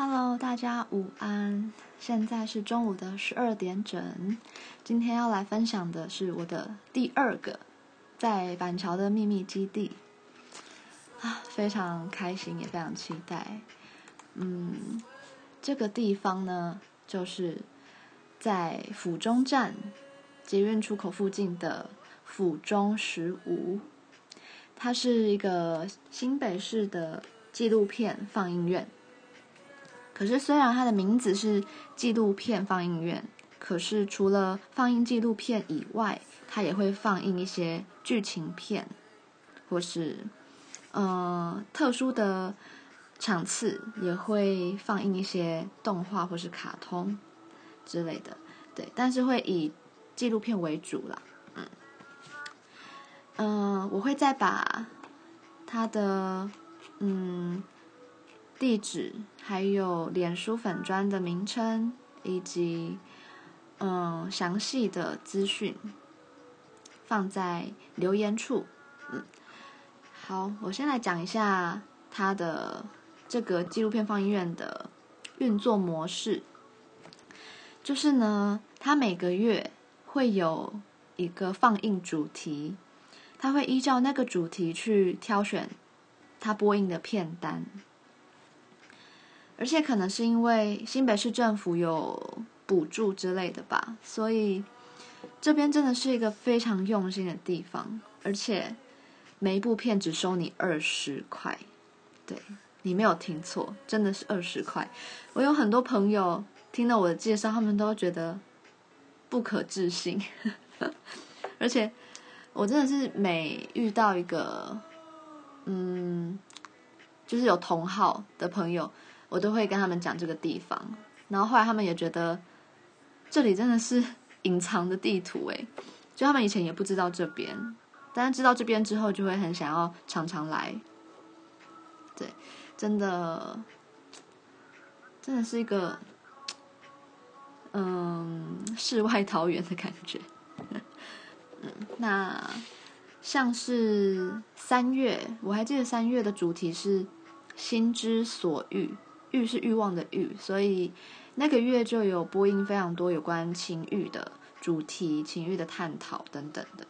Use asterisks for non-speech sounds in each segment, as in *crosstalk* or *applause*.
Hello，大家午安。现在是中午的十二点整。今天要来分享的是我的第二个在板桥的秘密基地啊，非常开心，也非常期待。嗯，这个地方呢，就是在府中站捷运出口附近的府中十五，它是一个新北市的纪录片放映院。可是，虽然它的名字是纪录片放映院，可是除了放映纪录片以外，它也会放映一些剧情片，或是呃特殊的场次也会放映一些动画或是卡通之类的。对，但是会以纪录片为主啦。嗯，嗯、我会再把它的嗯。地址，还有脸书粉专的名称，以及嗯详细的资讯放在留言处。嗯，好，我先来讲一下它的这个纪录片放映院的运作模式。就是呢，它每个月会有一个放映主题，他会依照那个主题去挑选他播映的片单。而且可能是因为新北市政府有补助之类的吧，所以这边真的是一个非常用心的地方。而且每一部片只收你二十块，对，你没有听错，真的是二十块。我有很多朋友听了我的介绍，他们都觉得不可置信。*laughs* 而且我真的是每遇到一个，嗯，就是有同好的朋友。我都会跟他们讲这个地方，然后后来他们也觉得这里真的是隐藏的地图诶，就他们以前也不知道这边，但是知道这边之后就会很想要常常来。对，真的，真的是一个嗯世外桃源的感觉。*laughs* 嗯，那像是三月，我还记得三月的主题是心之所欲。欲是欲望的欲，所以那个月就有播音非常多有关情欲的主题、情欲的探讨等等的。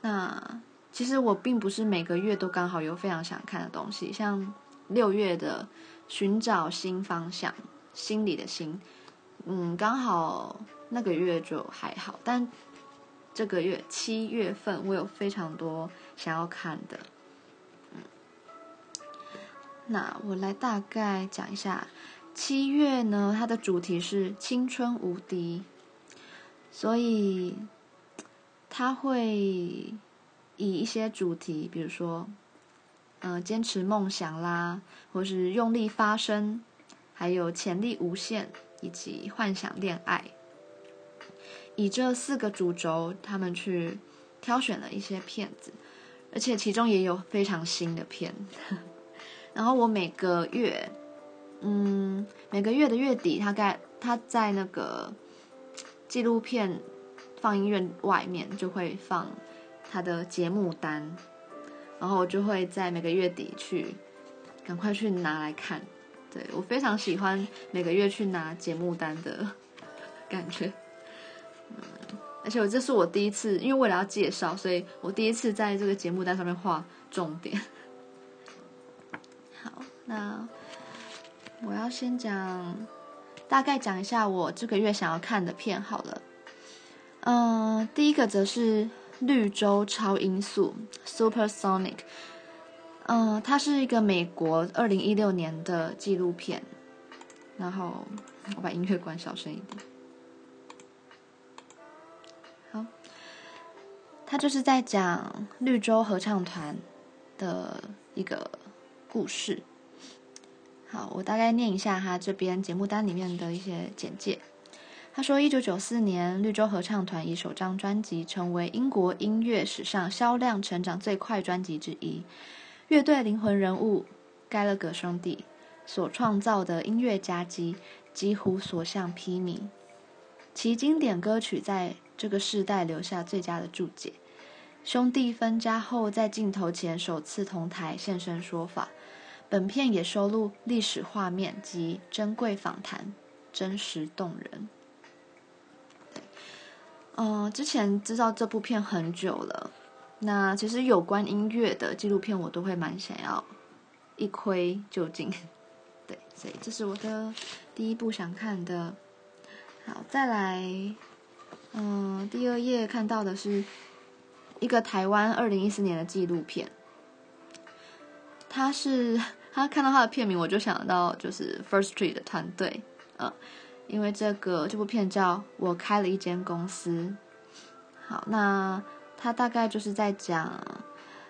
那其实我并不是每个月都刚好有非常想看的东西，像六月的寻找新方向，心里的心，嗯，刚好那个月就还好，但这个月七月份我有非常多想要看的。那我来大概讲一下，七月呢，它的主题是青春无敌，所以它会以一些主题，比如说，嗯、呃，坚持梦想啦，或是用力发声，还有潜力无限，以及幻想恋爱，以这四个主轴，他们去挑选了一些片子，而且其中也有非常新的片。然后我每个月，嗯，每个月的月底，大概他在那个纪录片放映院外面就会放他的节目单，然后我就会在每个月底去赶快去拿来看。对，我非常喜欢每个月去拿节目单的感觉，而且我这是我第一次，因为为了要介绍，所以我第一次在这个节目单上面画重点。那我要先讲，大概讲一下我这个月想要看的片好了。嗯，第一个则是绿洲超音速 （Supersonic）。嗯，它是一个美国二零一六年的纪录片。然后我把音乐关小声一点。好，它就是在讲绿洲合唱团的一个故事。好，我大概念一下他这边节目单里面的一些简介。他说，一九九四年，绿洲合唱团以首张专辑成为英国音乐史上销量成长最快专辑之一。乐队灵魂人物盖勒格兄弟所创造的音乐佳绩几乎所向披靡，其经典歌曲在这个世代留下最佳的注解。兄弟分家后，在镜头前首次同台现身说法。本片也收录历史画面及珍贵访谈，真实动人。嗯、呃，之前知道这部片很久了。那其实有关音乐的纪录片，我都会蛮想要一窥究竟。*laughs* 对，所以这是我的第一部想看的。好，再来，嗯、第二页看到的是一个台湾二零一四年的纪录片。他是。他看到他的片名，我就想到就是 First Street 的团队，嗯，因为这个这部片叫《我开了一间公司》。好，那他大概就是在讲，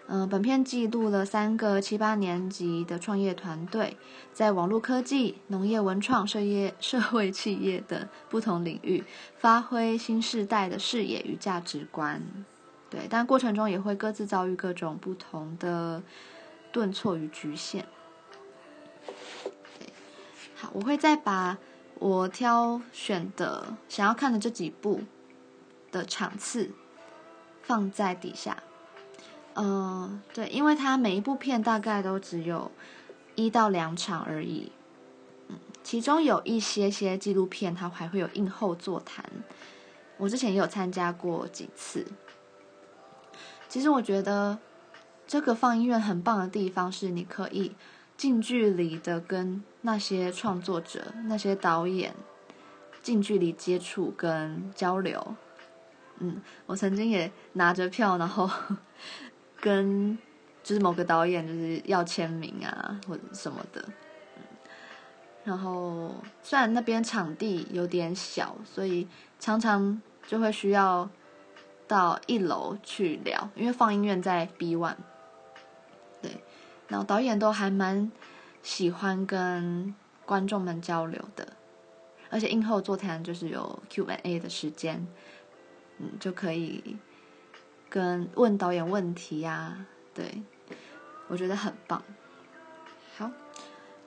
嗯、本片记录了三个七八年级的创业团队，在网络科技、农业、文创、社业、社会企业的不同领域，发挥新世代的视野与价值观。对，但过程中也会各自遭遇各种不同的顿挫与局限。好，我会再把我挑选的想要看的这几部的场次放在底下。嗯、呃，对，因为它每一部片大概都只有一到两场而已。嗯，其中有一些些纪录片，它还会有映后座谈。我之前也有参加过几次。其实我觉得这个放映院很棒的地方是，你可以。近距离的跟那些创作者、那些导演近距离接触跟交流，嗯，我曾经也拿着票，然后 *laughs* 跟就是某个导演就是要签名啊或者什么的，然后虽然那边场地有点小，所以常常就会需要到一楼去聊，因为放映院在 B one。然后导演都还蛮喜欢跟观众们交流的，而且映后座谈就是有 Q&A 的时间，嗯，就可以跟问导演问题呀、啊，对，我觉得很棒。好，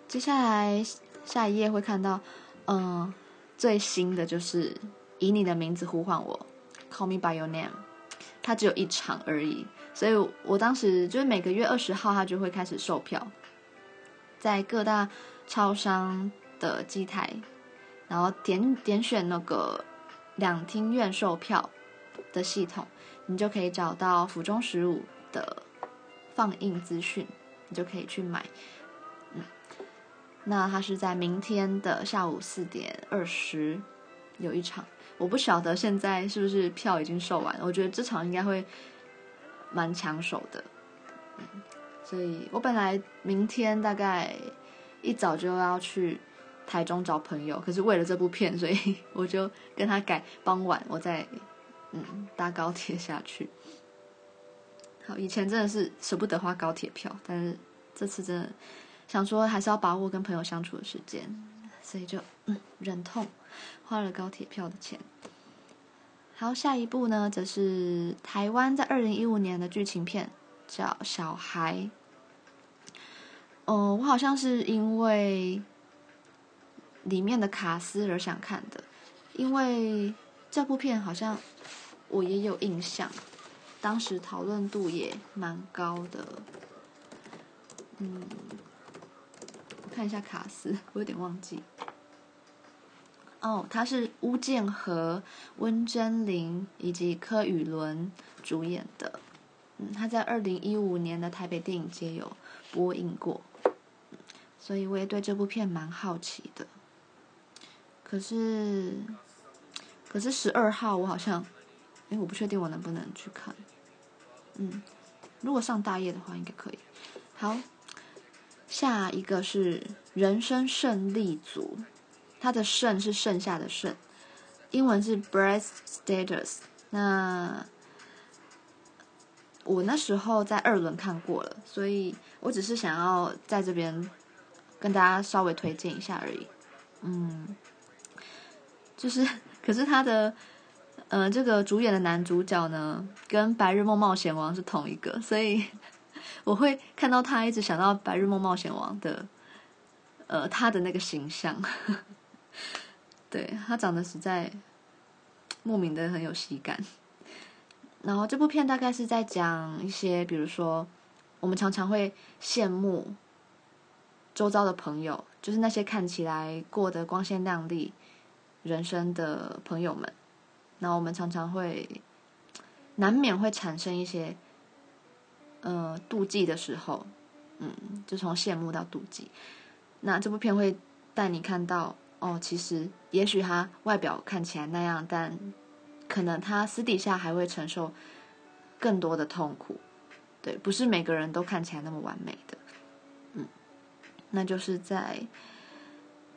接下来下一页会看到，嗯，最新的就是以你的名字呼唤我，Call me by your name，它只有一场而已。所以我当时就是每个月二十号，他就会开始售票，在各大超商的机台，然后点点选那个两厅院售票的系统，你就可以找到府中十五的放映资讯，你就可以去买。嗯，那它是在明天的下午四点二十有一场，我不晓得现在是不是票已经售完，我觉得这场应该会。蛮抢手的，所以我本来明天大概一早就要去台中找朋友，可是为了这部片，所以 *laughs* 我就跟他改傍晚，我再嗯搭高铁下去。好，以前真的是舍不得花高铁票，但是这次真的想说还是要把握跟朋友相处的时间，所以就嗯忍痛花了高铁票的钱。好，下一部呢，则是台湾在二零一五年的剧情片，叫《小孩》。哦，我好像是因为里面的卡司而想看的，因为这部片好像我也有印象，当时讨论度也蛮高的。嗯，我看一下卡司，我有点忘记。哦，他是巫建和、温贞菱以及柯宇伦主演的。嗯，他在二零一五年的台北电影节有播映过，所以我也对这部片蛮好奇的。可是，可是十二号我好像，哎，我不确定我能不能去看。嗯，如果上大夜的话，应该可以。好，下一个是人生胜利组。他的剩是剩下的剩，英文是 breast status。那我那时候在二轮看过了，所以我只是想要在这边跟大家稍微推荐一下而已。嗯，就是 *laughs* 可是他的呃这个主演的男主角呢，跟《白日梦冒险王》是同一个，所以 *laughs* 我会看到他一直想到《白日梦冒险王》的呃他的那个形象。对，他长得实在莫名的很有喜感。然后这部片大概是在讲一些，比如说我们常常会羡慕周遭的朋友，就是那些看起来过得光鲜亮丽人生的朋友们，那我们常常会难免会产生一些呃妒忌的时候，嗯，就从羡慕到妒忌。那这部片会带你看到，哦，其实也许他外表看起来那样，但可能他私底下还会承受更多的痛苦。对，不是每个人都看起来那么完美的。嗯，那就是在，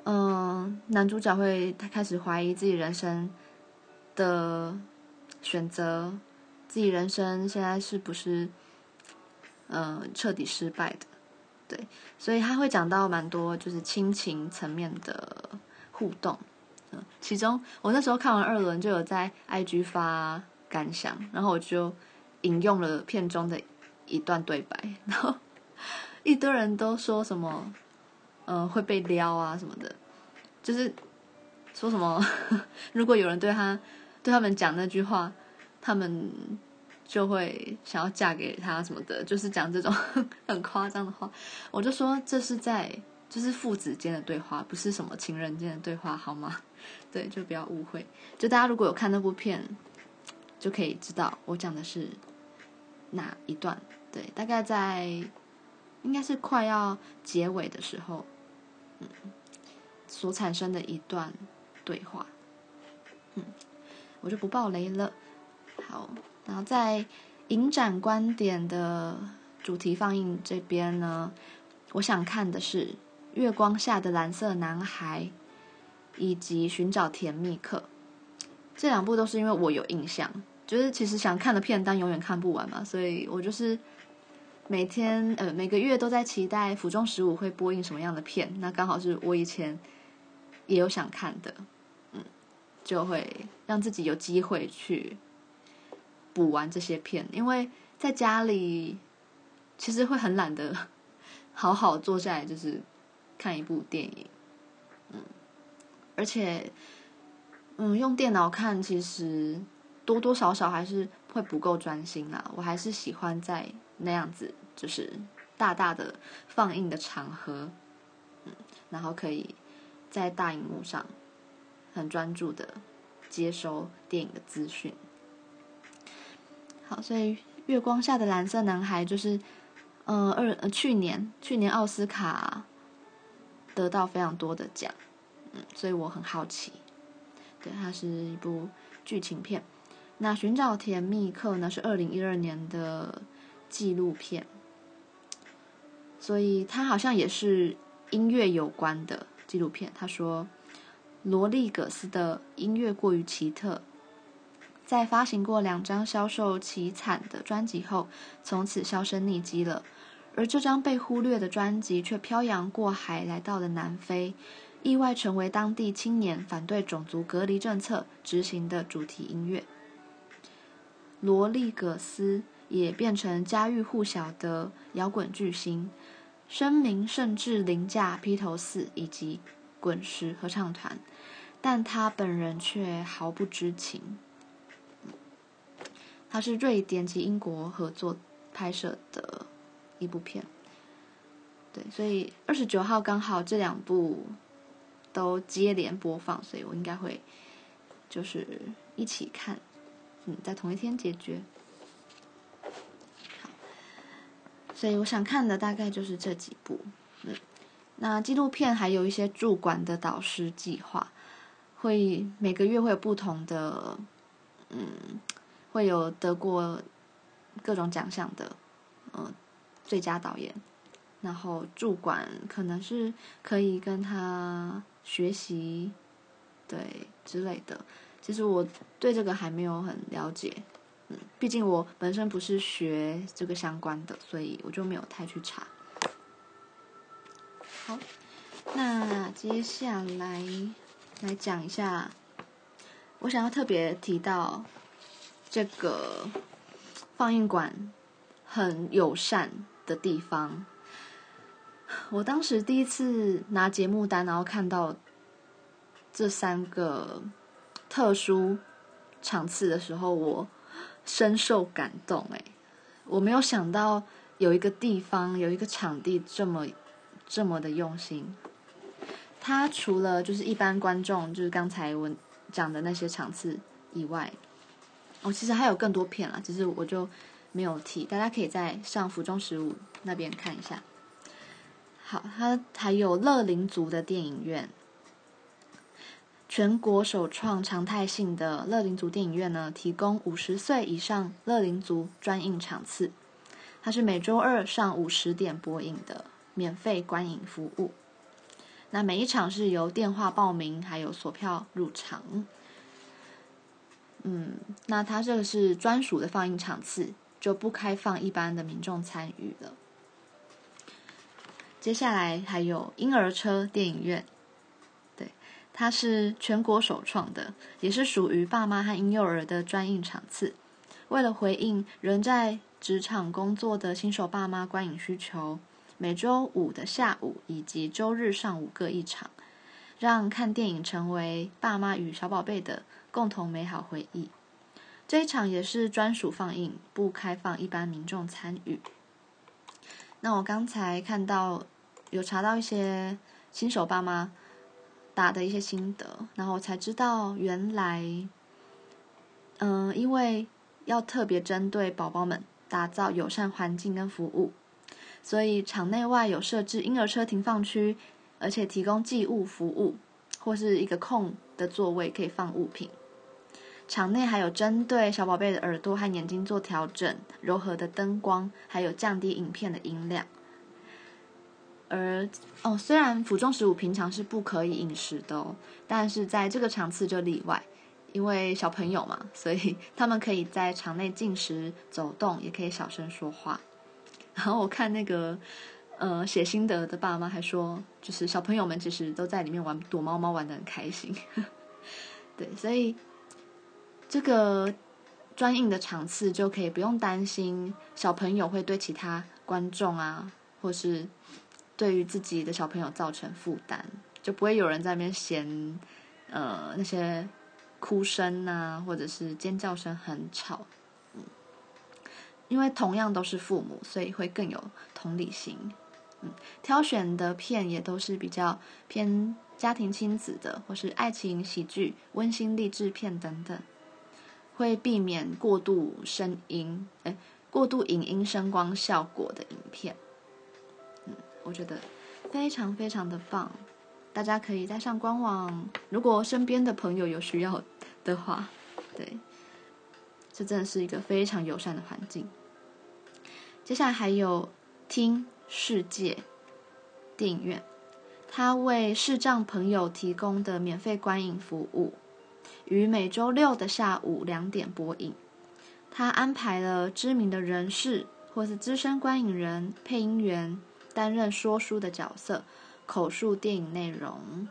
嗯，男主角会他开始怀疑自己人生的选择，自己人生现在是不是，嗯，彻底失败的。对，所以他会讲到蛮多就是亲情层面的互动，其中我那时候看完二轮就有在 IG 发感想，然后我就引用了片中的一段对白，*laughs* 然后一堆人都说什么，嗯，会被撩啊什么的，就是说什么 *laughs* 如果有人对他对他们讲那句话，他们。就会想要嫁给他什么的，就是讲这种 *laughs* 很夸张的话。我就说这是在就是父子间的对话，不是什么情人间的对话，好吗？*laughs* 对，就不要误会。就大家如果有看那部片，就可以知道我讲的是哪一段。对，大概在应该是快要结尾的时候，嗯，所产生的一段对话。嗯，我就不爆雷了。好。然后在影展观点的主题放映这边呢，我想看的是《月光下的蓝色男孩》以及《寻找甜蜜客》这两部都是因为我有印象，就是其实想看的片单永远看不完嘛，所以我就是每天呃每个月都在期待府中十五会播映什么样的片，那刚好是我以前也有想看的，嗯，就会让自己有机会去。补完这些片，因为在家里其实会很懒得 *laughs* 好好坐下来，就是看一部电影，嗯，而且，嗯，用电脑看其实多多少少还是会不够专心啦。我还是喜欢在那样子，就是大大的放映的场合，嗯，然后可以在大荧幕上很专注的接收电影的资讯。好，所以《月光下的蓝色男孩》就是，呃，二去年去年奥斯卡得到非常多的奖，嗯，所以我很好奇。对，它是一部剧情片。那《寻找甜蜜客》呢是二零一二年的纪录片，所以它好像也是音乐有关的纪录片。他说，罗利葛斯的音乐过于奇特。在发行过两张销售凄惨的专辑后，从此销声匿迹了。而这张被忽略的专辑却漂洋过海来到了南非，意外成为当地青年反对种族隔离政策执行的主题音乐。罗利葛斯也变成家喻户晓的摇滚巨星，声名甚至凌驾披头四以及滚石合唱团，但他本人却毫不知情。他是瑞典及英国合作拍摄的一部片，对，所以二十九号刚好这两部都接连播放，所以我应该会就是一起看，嗯，在同一天解决。好，所以我想看的大概就是这几部，嗯，那纪录片还有一些驻馆的导师计划，会每个月会有不同的，嗯。会有得过各种奖项的，嗯、最佳导演，然后驻馆可能是可以跟他学习，对之类的。其实我对这个还没有很了解，嗯，毕竟我本身不是学这个相关的，所以我就没有太去查。好，那接下来来讲一下，我想要特别提到。这个放映馆很友善的地方，我当时第一次拿节目单，然后看到这三个特殊场次的时候，我深受感动。哎，我没有想到有一个地方有一个场地这么这么的用心。他除了就是一般观众，就是刚才我讲的那些场次以外，哦，其实还有更多片啦，只是我就没有提，大家可以在上府中十五那边看一下。好，它还有乐龄族的电影院，全国首创常态性的乐龄族电影院呢，提供五十岁以上乐龄族专映场次，它是每周二上午十点播映的免费观影服务。那每一场是由电话报名，还有索票入场。嗯，那它这个是专属的放映场次，就不开放一般的民众参与了。接下来还有婴儿车电影院，对，它是全国首创的，也是属于爸妈和婴幼儿的专映场次。为了回应仍在职场工作的新手爸妈观影需求，每周五的下午以及周日上午各一场，让看电影成为爸妈与小宝贝的共同美好回忆。这一场也是专属放映，不开放一般民众参与。那我刚才看到。有查到一些新手爸妈打的一些心得，然后我才知道原来，嗯、因为要特别针对宝宝们打造友善环境跟服务，所以场内外有设置婴儿车停放区，而且提供寄物服务，或是一个空的座位可以放物品。场内还有针对小宝贝的耳朵和眼睛做调整，柔和的灯光，还有降低影片的音量。而哦，虽然府中十五平常是不可以饮食的哦，但是在这个场次就例外，因为小朋友嘛，所以他们可以在场内进食、走动，也可以小声说话。然后我看那个呃写心得的爸妈还说，就是小朋友们其实都在里面玩躲猫猫，玩得很开心。*laughs* 对，所以这个专映的场次就可以不用担心小朋友会对其他观众啊，或是。对于自己的小朋友造成负担，就不会有人在那边嫌，呃，那些哭声啊，或者是尖叫声很吵，嗯，因为同样都是父母，所以会更有同理心，嗯，挑选的片也都是比较偏家庭亲子的，或是爱情喜剧、温馨励志片等等，会避免过度声音，哎，过度影音声光效果的影片。嗯我觉得非常非常的棒，大家可以带上官网，如果身边的朋友有需要的话，对，这真的是一个非常友善的环境。接下来还有听世界电影院，它为视障朋友提供的免费观影服务，于每周六的下午两点播映。他安排了知名的人士或是资深观影人、配音员。担任说书的角色，口述电影内容，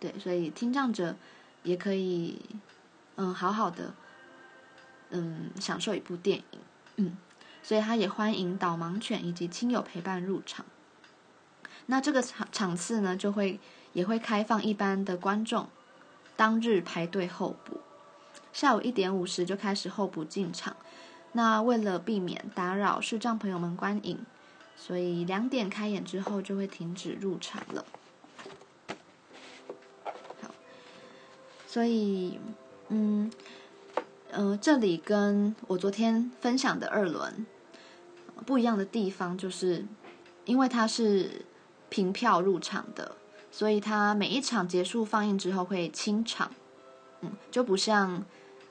对，所以听障者也可以，嗯，好好的，嗯，享受一部电影，嗯，所以他也欢迎导盲犬以及亲友陪伴入场。那这个场场次呢，就会也会开放一般的观众，当日排队候补，下午一点五十就开始候补进场。那为了避免打扰视障朋友们观影。所以两点开演之后就会停止入场了。好，所以嗯呃，这里跟我昨天分享的二轮不一样的地方，就是因为它是凭票入场的，所以它每一场结束放映之后会清场，嗯，就不像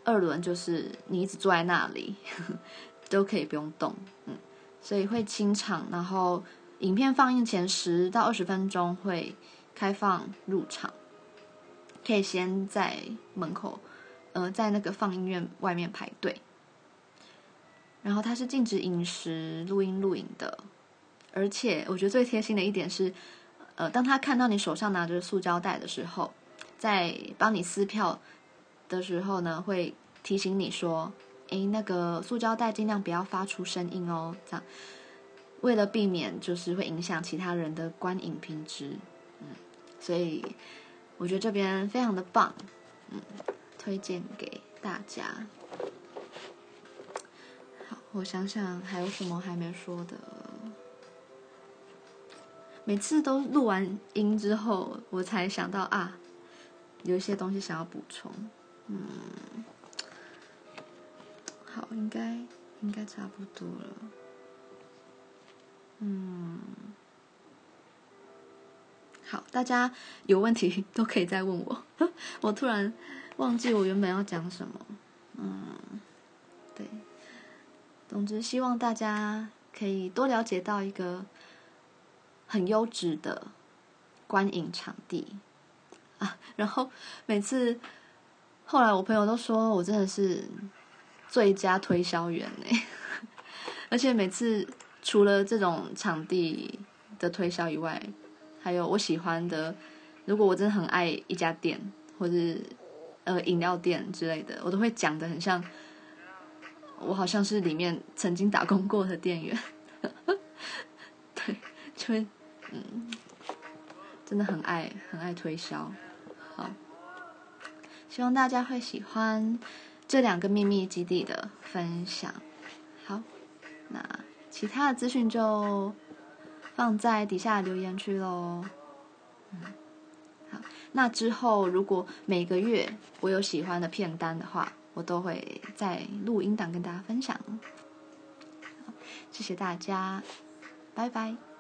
二轮，就是你一直坐在那里呵呵 *laughs* 都可以不用动，嗯。所以会清场，然后影片放映前十到二十分钟会开放入场，可以先在门口，呃，在那个放映院外面排队。然后它是禁止饮食、录音、录影的，而且我觉得最贴心的一点是，呃，当他看到你手上拿着塑胶袋的时候，在帮你撕票的时候呢，会提醒你说。诶，那个塑胶袋尽量不要发出声音哦，这样为了避免就是会影响其他人的观影品质，嗯，所以我觉得这边非常的棒，嗯，推荐给大家。好，我想想还有什么还没说的每次都录完音之后，我才想到啊，有一些东西想要补充。嗯，好，应该应该差不多了。嗯，好，大家有问题都可以再问我。*laughs* 我突然忘记我原本要讲什么。嗯，对。总之，希望大家可以多了解到一个很优质的观影场地啊。然后每次后来我朋友都说我真的是最佳推销员呢，*laughs* 而且每次除了这种场地的推销以外，还有我喜欢的，如果我真的很爱一家店或者呃饮料店之类的，我都会讲得很像。我好像是里面曾经打工过的店员，*laughs* 对，就会嗯，真的很爱很爱推销，好，希望大家会喜欢这两个秘密基地的分享。好，那其他的资讯就放在底下留言区喽。嗯，好，那之后如果每个月我有喜欢的片单的话。我都会在录音档跟大家分享。谢谢大家，拜拜。